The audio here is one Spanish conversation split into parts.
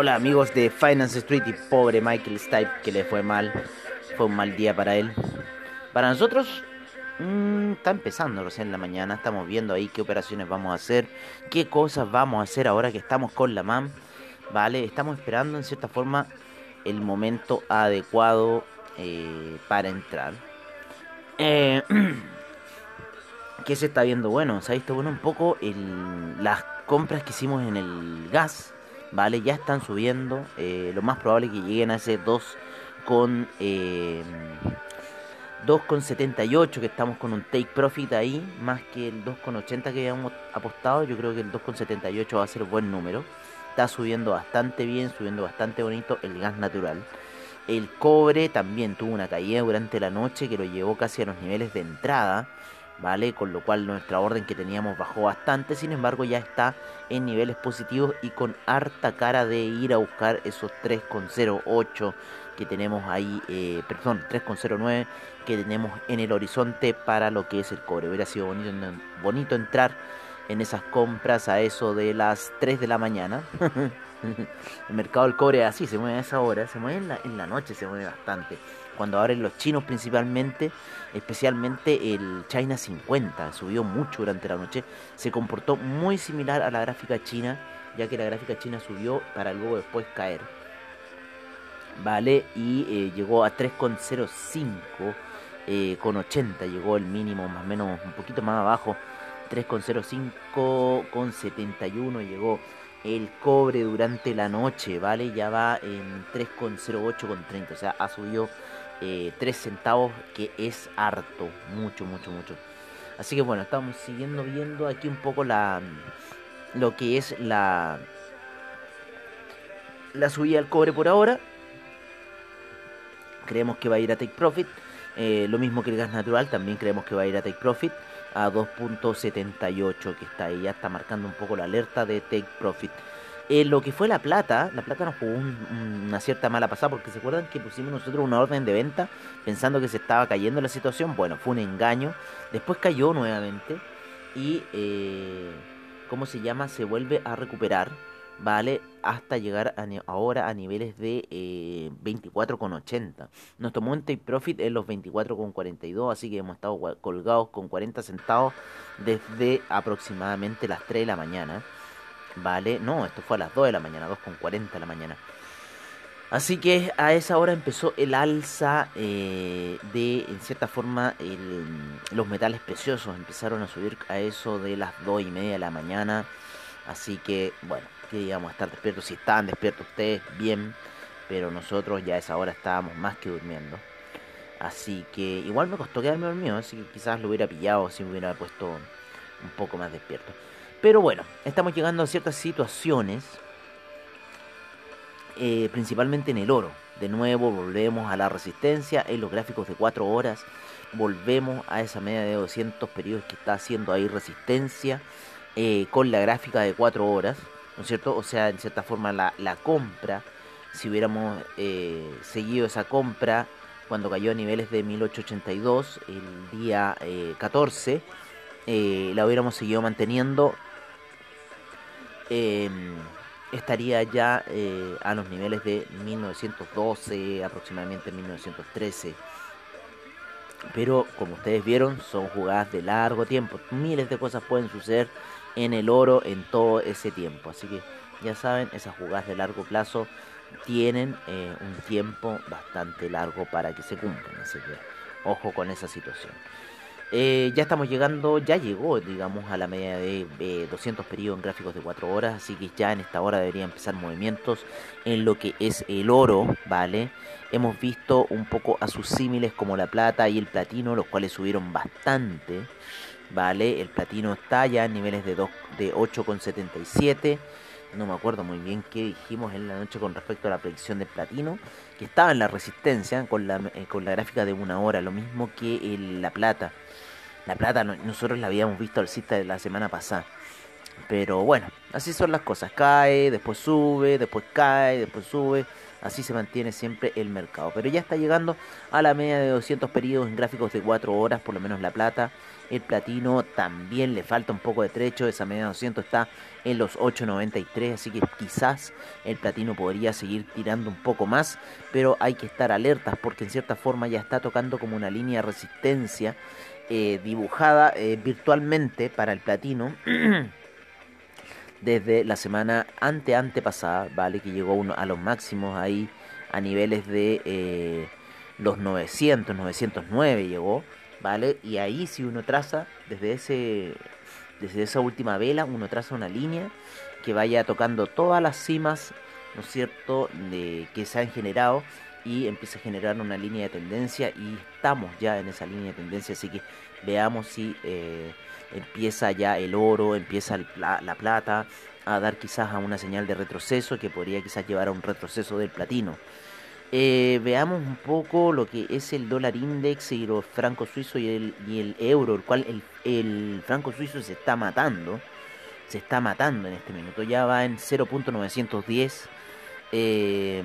Hola amigos de Finance Street y pobre Michael Stipe que le fue mal. Fue un mal día para él. Para nosotros mmm, está empezando recién la mañana. Estamos viendo ahí qué operaciones vamos a hacer. Qué cosas vamos a hacer ahora que estamos con la MAM. Vale, estamos esperando en cierta forma el momento adecuado eh, para entrar. Eh, ¿Qué se está viendo? Bueno, se ha visto bueno un poco las compras que hicimos en el gas ¿vale? Ya están subiendo. Eh, lo más probable es que lleguen a ese 2 con... Eh, 2,78 que estamos con un take profit ahí, más que el 2,80 que habíamos apostado, yo creo que el 2,78 va a ser buen número. Está subiendo bastante bien, subiendo bastante bonito el gas natural. El cobre también tuvo una caída durante la noche que lo llevó casi a los niveles de entrada. ¿Vale? Con lo cual nuestra orden que teníamos bajó bastante, sin embargo ya está en niveles positivos y con harta cara de ir a buscar esos 3,08 que tenemos ahí, eh, perdón, 3,09 que tenemos en el horizonte para lo que es el cobre. Hubiera sido bonito, bonito entrar en esas compras a eso de las 3 de la mañana. el mercado del cobre así, se mueve a esa hora, se mueve en la, en la noche, se mueve bastante cuando abren los chinos principalmente, especialmente el China 50, subió mucho durante la noche, se comportó muy similar a la gráfica china, ya que la gráfica china subió para luego después caer. Vale, y eh, llegó a 3,05 eh, con 80, llegó el mínimo más o menos un poquito más abajo, 3,05 con 71 llegó el cobre durante la noche, ¿vale? Ya va en 3,08 con 30, o sea, ha subido 3 eh, centavos, que es harto, mucho, mucho, mucho. Así que bueno, estamos siguiendo viendo aquí un poco la lo que es la la subida del cobre por ahora. Creemos que va a ir a Take Profit. Eh, lo mismo que el gas natural, también creemos que va a ir a Take Profit a 2.78 que está ahí, ya está marcando un poco la alerta de Take Profit. Eh, lo que fue la plata, la plata nos jugó una cierta mala pasada porque se acuerdan que pusimos nosotros una orden de venta pensando que se estaba cayendo la situación. Bueno, fue un engaño. Después cayó nuevamente y, eh, ¿cómo se llama? Se vuelve a recuperar, ¿vale? Hasta llegar ahora a niveles de eh, 24,80. Nos tomó un take profit en los 24,42, así que hemos estado colgados con 40 centavos desde aproximadamente las 3 de la mañana. Vale, no, esto fue a las 2 de la mañana, 2.40 de la mañana. Así que a esa hora empezó el alza eh, de, en cierta forma, los metales preciosos. Empezaron a subir a eso de las 2 y media de la mañana. Así que, bueno, que a estar despiertos. Si estaban despiertos ustedes, bien. Pero nosotros ya a esa hora estábamos más que durmiendo. Así que igual me costó quedarme dormido. Así que quizás lo hubiera pillado si me hubiera puesto un poco más despierto. Pero bueno, estamos llegando a ciertas situaciones, eh, principalmente en el oro. De nuevo volvemos a la resistencia en los gráficos de 4 horas. Volvemos a esa media de 200 periodos que está haciendo ahí resistencia eh, con la gráfica de 4 horas. ¿No es cierto? O sea, en cierta forma la, compra, si hubiéramos eh, seguido esa compra cuando cayó a niveles de 1882 el día 14, la hubiéramos seguido manteniendo Em, estaría ya eh, a los niveles de 1912, aproximadamente 1913. Pero como ustedes vieron, son jugadas de largo tiempo. Miles de cosas pueden suceder en el oro en todo ese tiempo. Así que ya saben, esas jugadas de largo plazo tienen eh, un tiempo bastante largo para que se cumplan. Así que Ojo con esa situación. Eh, ya estamos llegando, ya llegó, digamos, a la media de 200 periodos en gráficos de 4 horas, así que ya en esta hora deberían empezar movimientos en lo que es el oro, ¿vale? Hemos visto un poco a sus símiles como la plata y el platino, los cuales subieron bastante, ¿vale? El platino está ya en niveles de, de 8,77. No me acuerdo muy bien qué dijimos en la noche con respecto a la predicción del platino, que estaba en la resistencia con la, eh, con la gráfica de una hora, lo mismo que la plata. La plata nosotros la habíamos visto al cista de la semana pasada. Pero bueno, así son las cosas. Cae, después sube, después cae, después sube. Así se mantiene siempre el mercado. Pero ya está llegando a la media de 200 periodos en gráficos de 4 horas, por lo menos la plata. El platino también le falta un poco de trecho. Esa media de 200 está en los 8.93. Así que quizás el platino podría seguir tirando un poco más. Pero hay que estar alertas porque en cierta forma ya está tocando como una línea de resistencia eh, dibujada eh, virtualmente para el platino. desde la semana ante antepasada, ¿vale? Que llegó uno a los máximos ahí a niveles de eh, los 900, 909 llegó, ¿vale? Y ahí si uno traza desde ese desde esa última vela, uno traza una línea que vaya tocando todas las cimas, ¿no es cierto?, de, que se han generado y empieza a generar una línea de tendencia y estamos ya en esa línea de tendencia, así que veamos si eh, empieza ya el oro, empieza la, plata a dar quizás a una señal de retroceso que podría quizás llevar a un retroceso del platino. Eh, veamos un poco lo que es el dólar index y los francos suizos y el, y el euro, el cual el, el franco suizo se está matando, se está matando en este minuto, ya va en 0.910. Eh,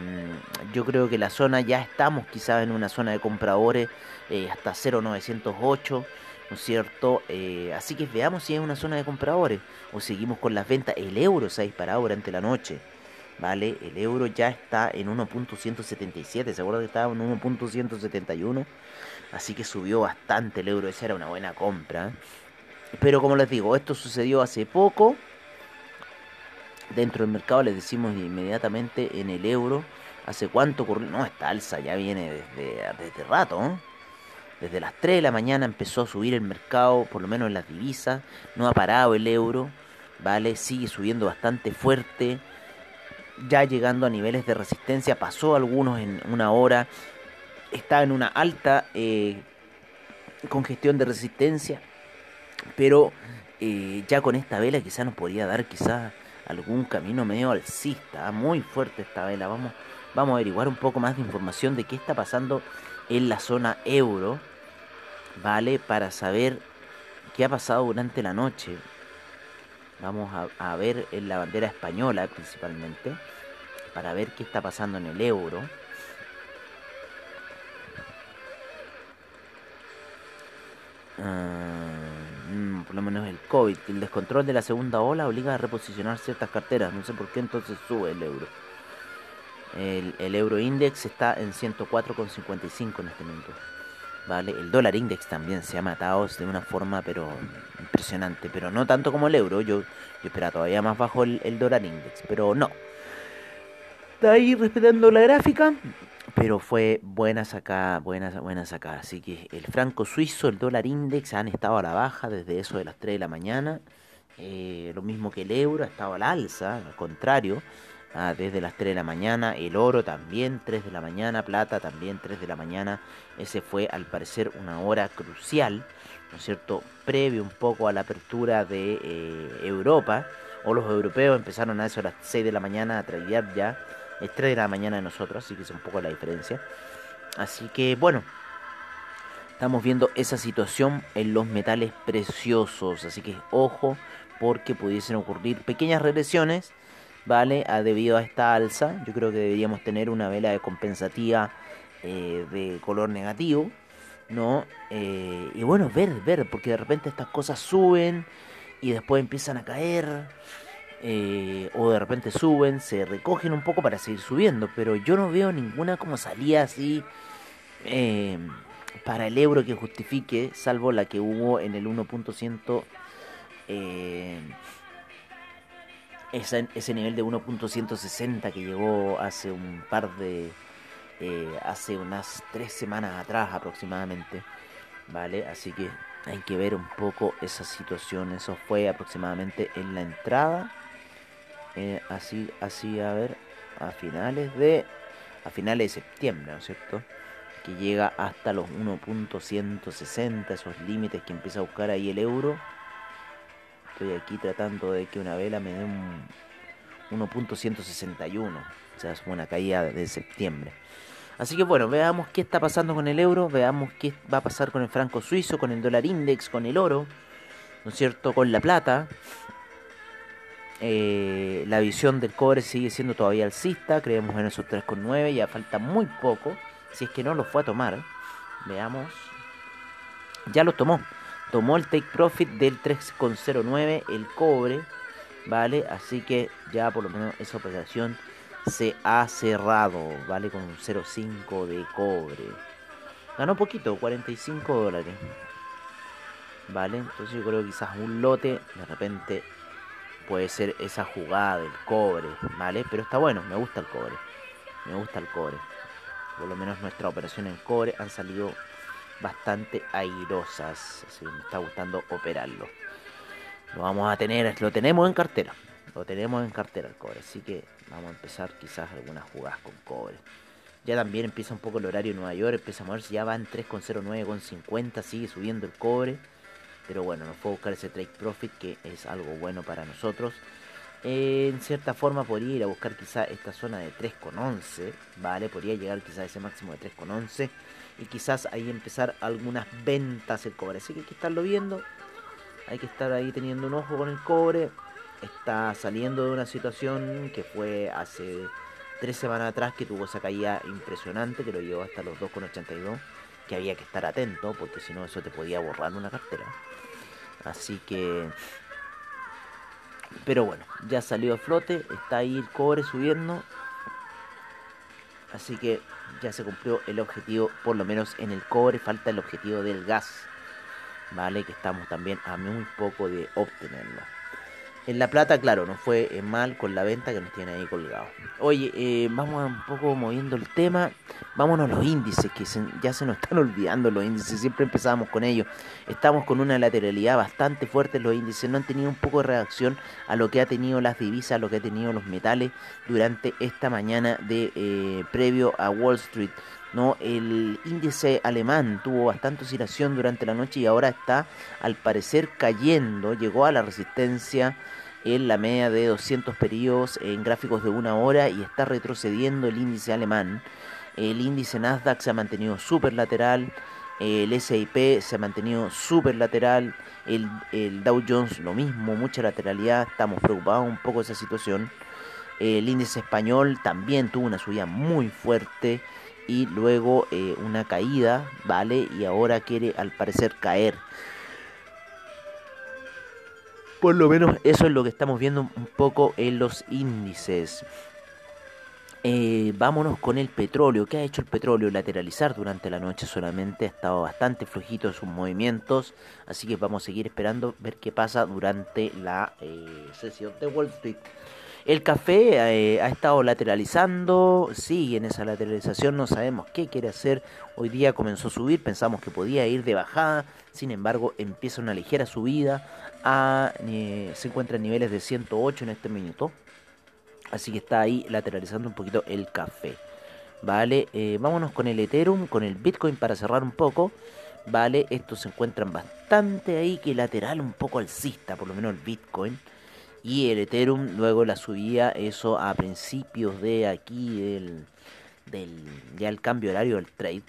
yo creo que la zona ya estamos quizás en una zona de compradores eh, hasta 0.908. ¿no es cierto? Eh, así que veamos si hay una zona de compradores o seguimos con las ventas. El euro se ha disparado durante la noche, ¿vale? El euro ya está en 1.177, ¿se acuerdan que estaba en 1.171? Así que subió bastante el euro, esa era una buena compra. Pero como les digo, esto sucedió hace poco. Dentro del mercado les decimos inmediatamente en el euro. ¿Hace cuánto ocurrió? No, esta alza ya viene desde, desde rato, ¿eh? Desde las 3 de la mañana empezó a subir el mercado, por lo menos en las divisas. No ha parado el euro, ¿vale? Sigue subiendo bastante fuerte. Ya llegando a niveles de resistencia. Pasó algunos en una hora. Está en una alta eh, congestión de resistencia. Pero eh, ya con esta vela quizá nos podría dar quizás algún camino medio alcista. Muy fuerte esta vela. Vamos, vamos a averiguar un poco más de información de qué está pasando en la zona euro, ¿vale? Para saber qué ha pasado durante la noche. Vamos a, ver en la bandera española principalmente, para ver qué está pasando en el euro. Mm, por lo menos el COVID, el descontrol de la segunda ola obliga a reposicionar ciertas carteras. No sé por qué entonces sube el euro. El, el euro index está en 104,55 en este momento. ¿Vale? El dólar index también se ha matado de una forma pero impresionante, pero no tanto como el euro. Yo, yo esperaba todavía más bajo el, dólar index, pero no. Está ahí respetando la gráfica, pero fue buena sacada, buena, buena sacada. Así que el franco suizo, el dólar index han estado a la baja desde eso de las 3 de la mañana. Eh, lo mismo que el euro ha estado a la alza, al contrario. Ah, desde las 3 de la mañana, el oro también 3 de la mañana, plata también 3 de la mañana. Ese fue al parecer una hora crucial, ¿no es cierto? Previo un poco a la apertura de eh, Europa, o los europeos empezaron a eso a las 6 de la mañana a tradear ya, es 3 de la mañana de nosotros, así que es un poco la diferencia. Así que bueno, estamos viendo esa situación en los metales preciosos, así que ojo porque pudiesen ocurrir pequeñas regresiones ¿vale? A, debido a esta alza, yo creo que deberíamos tener una vela de compensativa eh, de color negativo, ¿no? Eh, y bueno, ver, ver, porque de repente estas cosas suben y después empiezan a caer, eh, o de repente suben, se recogen un poco para seguir subiendo, pero yo no veo ninguna como salida así para el euro que justifique, salvo la que hubo en el 1.100 ese, nivel de 1.160 que llegó hace un par de eh, hace unas tres semanas atrás aproximadamente, ¿vale? Así que hay que ver un poco esa situación. Eso fue aproximadamente en la entrada. Eh, así, así, a ver, a finales de a finales de septiembre, ¿no es cierto? Que llega hasta los 1.160, esos límites que empieza a buscar ahí el euro. Estoy aquí tratando de que una vela me dé un 1.161, o sea, es una caída de septiembre. Así que bueno, veamos qué está pasando con el euro, veamos qué va a pasar con el franco suizo, con el dólar index, con el oro, ¿no es cierto? Con la plata. Eh, la visión del cobre sigue siendo todavía alcista, creemos en esos 3,9, ya falta muy poco, si es que no lo fue a tomar. Veamos. Ya lo tomó. Tomó el take profit del 3,09, el cobre, ¿vale? Así que ya por lo menos esa operación se ha cerrado, ¿vale? Con un 0,5 de cobre. Ganó poquito, 45 dólares. ¿Vale? Entonces yo creo que quizás un lote de repente puede ser esa jugada del cobre, ¿vale? Pero está bueno, me gusta el cobre. Me gusta el cobre. Por lo menos nuestra operación en cobre han salido bastante airosas. Así me está gustando operarlo. Lo vamos a tener, lo tenemos en cartera. Lo tenemos en cartera el cobre. Así que Vamos a empezar quizás algunas jugadas con cobre. Ya también empieza un poco el horario en Nueva York, empieza a moverse, ya va en 3,09, con 50, sigue subiendo el cobre. Pero bueno, nos fue a buscar ese trade profit que es algo bueno para nosotros. En cierta forma podría ir a buscar quizás esta zona de 3,11, ¿vale? Podría llegar quizás a ese máximo de 3,11 y quizás ahí empezar algunas ventas el cobre. Así que hay que estarlo viendo, hay que estar ahí teniendo un ojo con el cobre está saliendo de una situación que fue hace tres semanas atrás que tuvo esa caída impresionante que lo llevó hasta los 2,82 que había que estar atento porque si no eso te podía borrar una cartera así que pero bueno ya salió a flote está ahí el cobre subiendo. Así que ya se cumplió el objetivo por lo menos en el cobre falta el objetivo del gas. Vale que estamos también a muy poco de obtenerlo en La Plata, claro, no fue eh, mal con la venta que nos tiene ahí colgado. Oye, eh, vamos un poco moviendo el tema. Vámonos a los índices, que ya se nos están olvidando los índices. Siempre empezábamos con ellos. Estamos con una lateralidad bastante fuerte. Los índices no han tenido un poco de reacción a lo que ha tenido las divisas, a lo que ha tenido los metales durante esta mañana de eh, previo a Wall Street. El índice alemán tuvo bastante oscilación durante la noche y ahora está al parecer cayendo, llegó a la resistencia en la media de 200 periodos en gráficos de una hora y está retrocediendo el índice alemán. El índice Nasdaq se ha mantenido súper lateral, el SIP se ha mantenido súper lateral, el Dow Jones lo mismo, mucha lateralidad, estamos preocupados un poco de esa situación. El índice español también tuvo una subida muy fuerte y luego eh, una caída, ¿vale? Y ahora quiere al parecer caer. Por lo menos eso es lo que estamos viendo un poco en los índices. Eh, vámonos con el petróleo. ¿Qué ha hecho el petróleo? Lateralizar durante la noche solamente. Ha estado bastante flojito en sus movimientos. Así que vamos a seguir esperando ver qué pasa durante la eh, sesión de Wall Street. El café eh, ha estado lateralizando, sigue en esa lateralización, no sabemos qué quiere hacer. Hoy día comenzó a subir, pensamos que podía ir de bajada, sin embargo empieza una ligera subida, eh, se encuentra en niveles de 108 en este minuto. Así que está ahí lateralizando un poquito el café. Vale, eh, vámonos con el Ethereum, con el Bitcoin para cerrar un poco. Vale, estos se encuentran bastante ahí que lateral, un poco alcista, por lo menos el Bitcoin y el Ethereum luego la subía eso a principios de aquí del, del ya el cambio horario del trade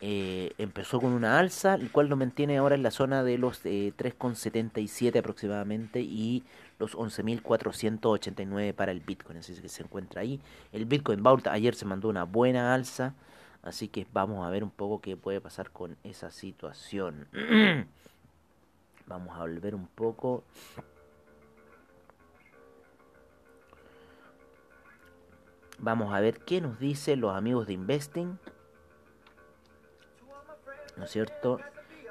eh, empezó con una alza el cual lo mantiene ahora en la zona de los eh, 3,77 aproximadamente y los 11.489 para el Bitcoin así que se encuentra ahí. El Bitcoin Vault ayer se mandó una buena alza así que vamos a ver un poco qué puede pasar con esa situación. Vamos a volver un poco Vamos a ver qué nos dicen los amigos de Investing. ¿No es cierto?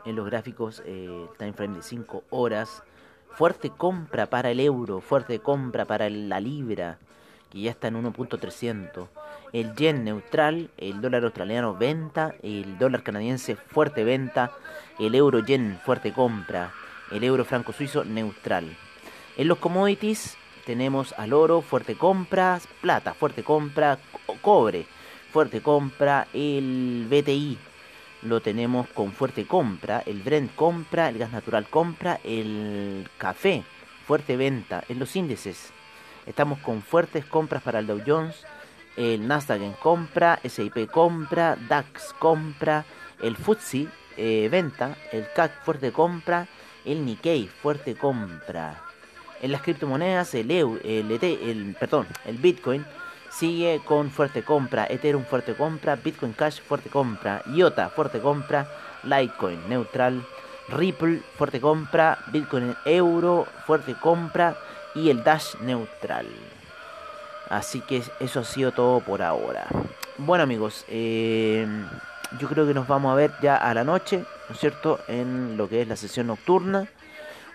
En los gráficos eh, time frame de 5 horas. Fuerte compra para el euro, fuerte compra para la libra, que ya está en 1.300. el yen neutral, el dólar australiano venta, el dólar canadiense fuerte venta, el euro yen fuerte compra, el euro franco suizo neutral. En los commodities tenemos al oro fuerte compra, plata fuerte compra, cobre fuerte compra, el BTI lo tenemos con fuerte compra, el Brent compra, el gas natural compra, el café fuerte venta en los índices. Estamos con fuertes compras para el Dow Jones, el Nasdaq en compra, SIP compra, DAX compra, el FTSE eh, venta, el CAC fuerte compra, el Nikkei fuerte compra. En las criptomonedas, el, EU, el, ET, el, perdón, el Bitcoin sigue con fuerte compra, Ethereum fuerte compra, Bitcoin Cash fuerte compra, IOTA fuerte compra, Litecoin neutral, Ripple fuerte compra, Bitcoin euro fuerte compra y el Dash neutral. Así que eso ha sido todo por ahora. Bueno amigos, eh, yo creo que nos vamos a ver ya a la noche, ¿no es cierto? En lo que es la sesión nocturna.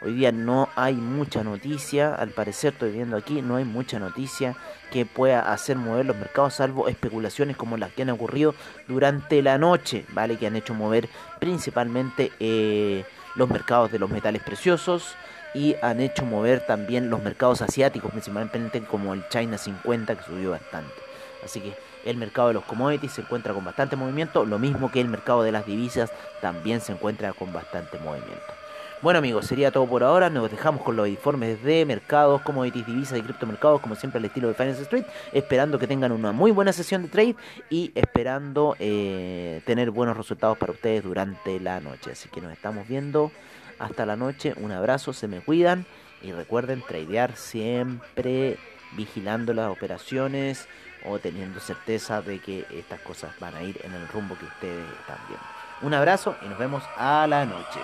Hoy día no hay mucha noticia, al parecer estoy viendo aquí, no hay mucha noticia que pueda hacer mover los mercados, salvo especulaciones como las que han ocurrido durante la noche, ¿vale? Que han hecho mover principalmente eh, los mercados de los metales preciosos, y han hecho mover también los mercados asiáticos, principalmente como el China 50 que subió bastante. Así que el mercado de los commodities se encuentra con bastante movimiento, lo mismo que el mercado de las divisas también se encuentra con bastante movimiento. Bueno amigos, sería todo por ahora. Nos dejamos con los informes de mercados, commodities, divisas y criptomercados, como siempre al estilo de Finance Street, esperando que tengan una muy buena sesión de trade y esperando eh, tener buenos resultados para ustedes durante la noche. Así que nos estamos viendo hasta la noche. Un abrazo, se me cuidan y recuerden tradear siempre vigilando las operaciones o teniendo certeza de que estas cosas van a ir en el rumbo que ustedes están viendo. Un abrazo y nos vemos a la noche.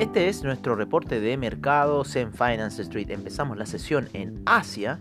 Este es nuestro reporte de mercados en Finance Street. Empezamos la sesión en Asia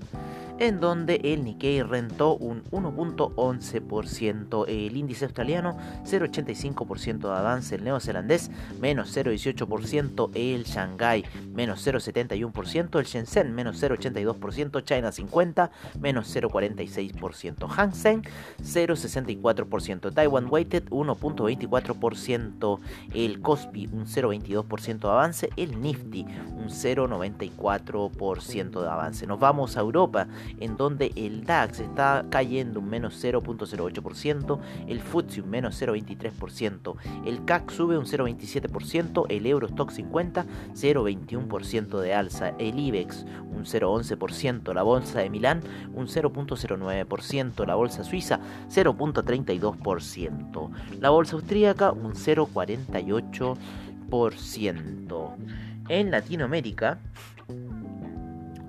en donde el Nikkei rentó un 1.11%, el índice australiano 0.85% de avance, el neozelandés menos 0.18%, el Shanghai menos 0.71%, el Shenzhen menos 0.82%, China 50 menos 0.46%, Hang Seng 0.64%, Taiwan Weighted 1.24%, el Kospi un 0.22% de avance, el Nifty un 0.94% de avance. Nos vamos a Europa en donde el DAX está cayendo un menos 0.08%, el FTSE un menos 0.23%, el CAC sube un 0.27%, el Eurostock 50 0.21% de alza, el IBEX un 0.11%, la bolsa de Milán un 0.09%, la bolsa suiza 0.32%, la bolsa austríaca un 0.48%. En Latinoamérica,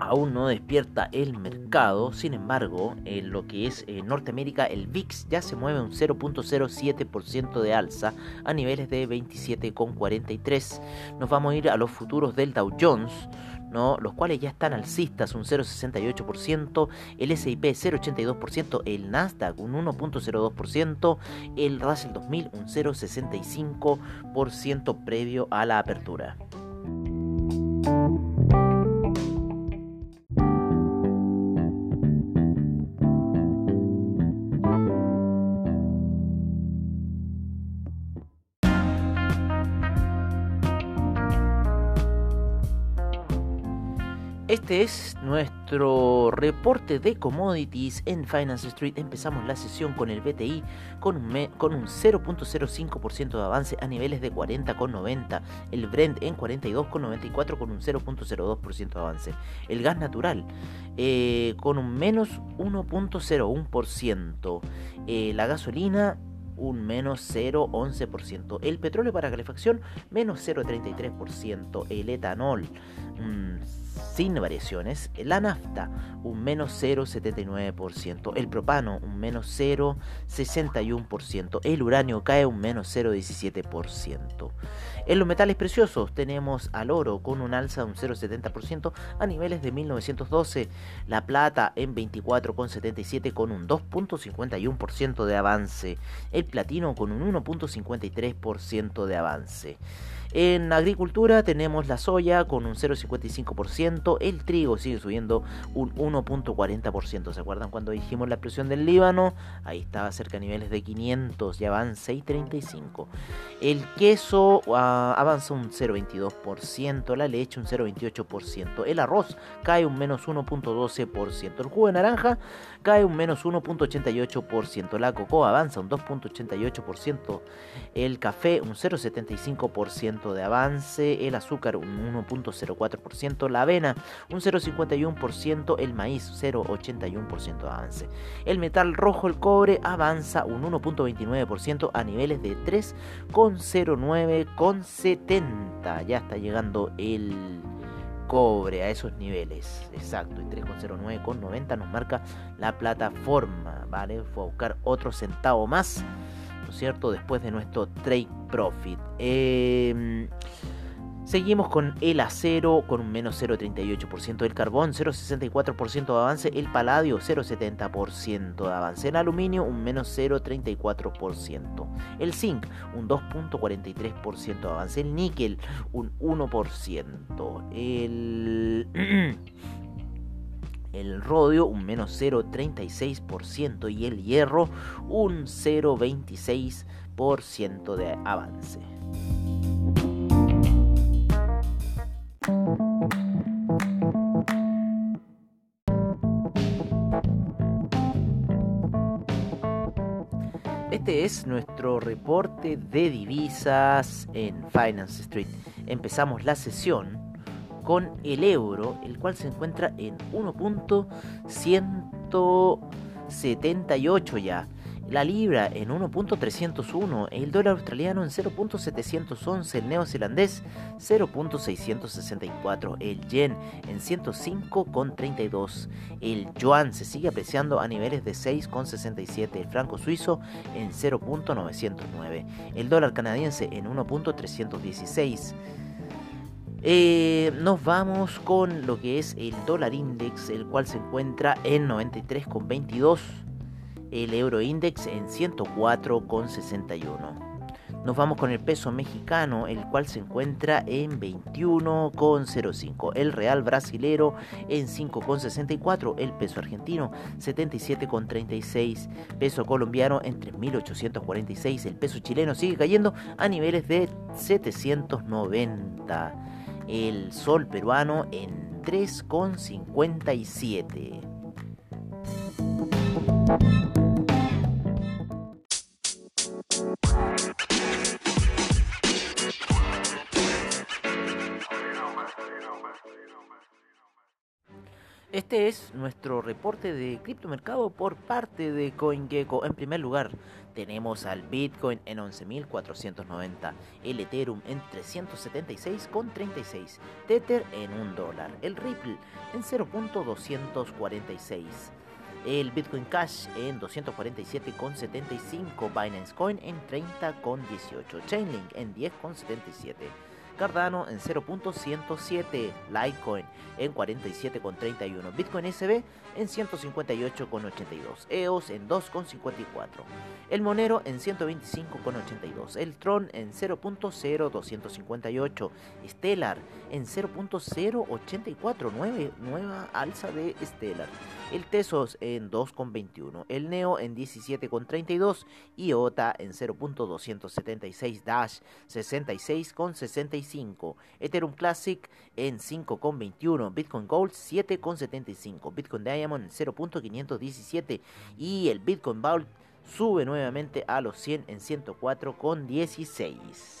aún no despierta el mercado, sin embargo, en lo que es eh, Norteamérica, el VIX ya se mueve un 0.07% de alza a niveles de 27,43. Nos vamos a ir a los futuros del Dow Jones. ¿no? los cuales ya están alcistas, un 0,68%, el S&P 0,82%, el Nasdaq un 1,02%, el Russell 2000 un 0,65% previo a la apertura. Este es nuestro reporte de commodities en Finance Street. Empezamos la sesión con el BTI con un, con un 0.05% de avance a niveles de 40,90. El Brent en 42,94 con un 0.02% de avance. El gas natural eh, con un menos 1.01%. Eh, la gasolina un menos 0,11%. El petróleo para calefacción, menos 0,33%. El etanol, sin variaciones. La nafta, un menos 0,79%. El propano, un menos 0,61%. El uranio cae un menos 0,17%. En los metales preciosos tenemos al oro con un alza de un 0,70% a niveles de 1912. La plata en 24,77 con un 2,51% de avance. El platino con un 1,53% de avance. En agricultura tenemos la soya con un 0,55%, el trigo sigue subiendo un 1,40%. ¿Se acuerdan cuando dijimos la presión del Líbano? Ahí estaba cerca a niveles de 500, ya van 6,35. El queso ah, avanza un 0,22%, la leche un 0,28%, el arroz cae un menos 1,12%, el jugo de naranja cae un menos 1.88%, la cocoa avanza un 2.88%, el café un 0.75% de avance, el azúcar un 1.04%, la avena un 0.51%, el maíz 0.81% de avance. El metal rojo, el cobre, avanza un 1.29% a niveles de 3.09,70. Ya está llegando el cobre a esos niveles. Exacto, y 3,09 con 90 nos marca la plataforma, ¿vale? Fue a buscar otro centavo más, ¿no es cierto? Después de nuestro trade profit. Eh, Seguimos con el acero con un menos 0,38%, el carbón 0,64% de avance, el paladio 0,70% de avance, el aluminio un menos 0,34%, el zinc un 2,43% de avance, el níquel un 1%, el... el rodio un menos 0,36% y el hierro un 0,26% de avance. Este es nuestro reporte de divisas en Finance Street. Empezamos la sesión con el euro, el cual se encuentra en 1.178 ya la libra en 1.301, el dólar australiano en 0.711, el neozelandés 0.664, el yen en 105.32, el yuan se sigue apreciando a niveles de 6.67, el franco suizo en 0.909, el dólar canadiense en 1.316. Eh, nos vamos con lo que es el dólar index, el cual se encuentra en 93,22 el euro index en 104,61. Nos vamos con el peso mexicano, el cual se encuentra en 21,05. El real brasilero en 5,64. El peso argentino 77,36. Peso colombiano en 3.846. El peso chileno sigue cayendo a niveles de 790. El sol peruano en 3,57. Este es nuestro reporte de criptomercado por parte de CoinGecko. En primer lugar, tenemos al Bitcoin en 11.490, el Ethereum en 376,36, Tether en 1 dólar, el Ripple en 0.246, el Bitcoin Cash en 247,75, Binance Coin en 30,18, Chainlink en 10,77. Cardano en 0.107, Litecoin en 47.31, Bitcoin SB en 158.82, EOS en 2.54, el Monero en 125.82, el Tron en 0.0258, Stellar en 0.084, nueva alza de Stellar el Tesos en 2,21, el Neo en 17,32, IOTA en 0.276 Dash 66,65, Ethereum Classic en 5,21, Bitcoin Gold 7,75, Bitcoin Diamond en 0.517 y el Bitcoin Vault sube nuevamente a los 100 en 104,16.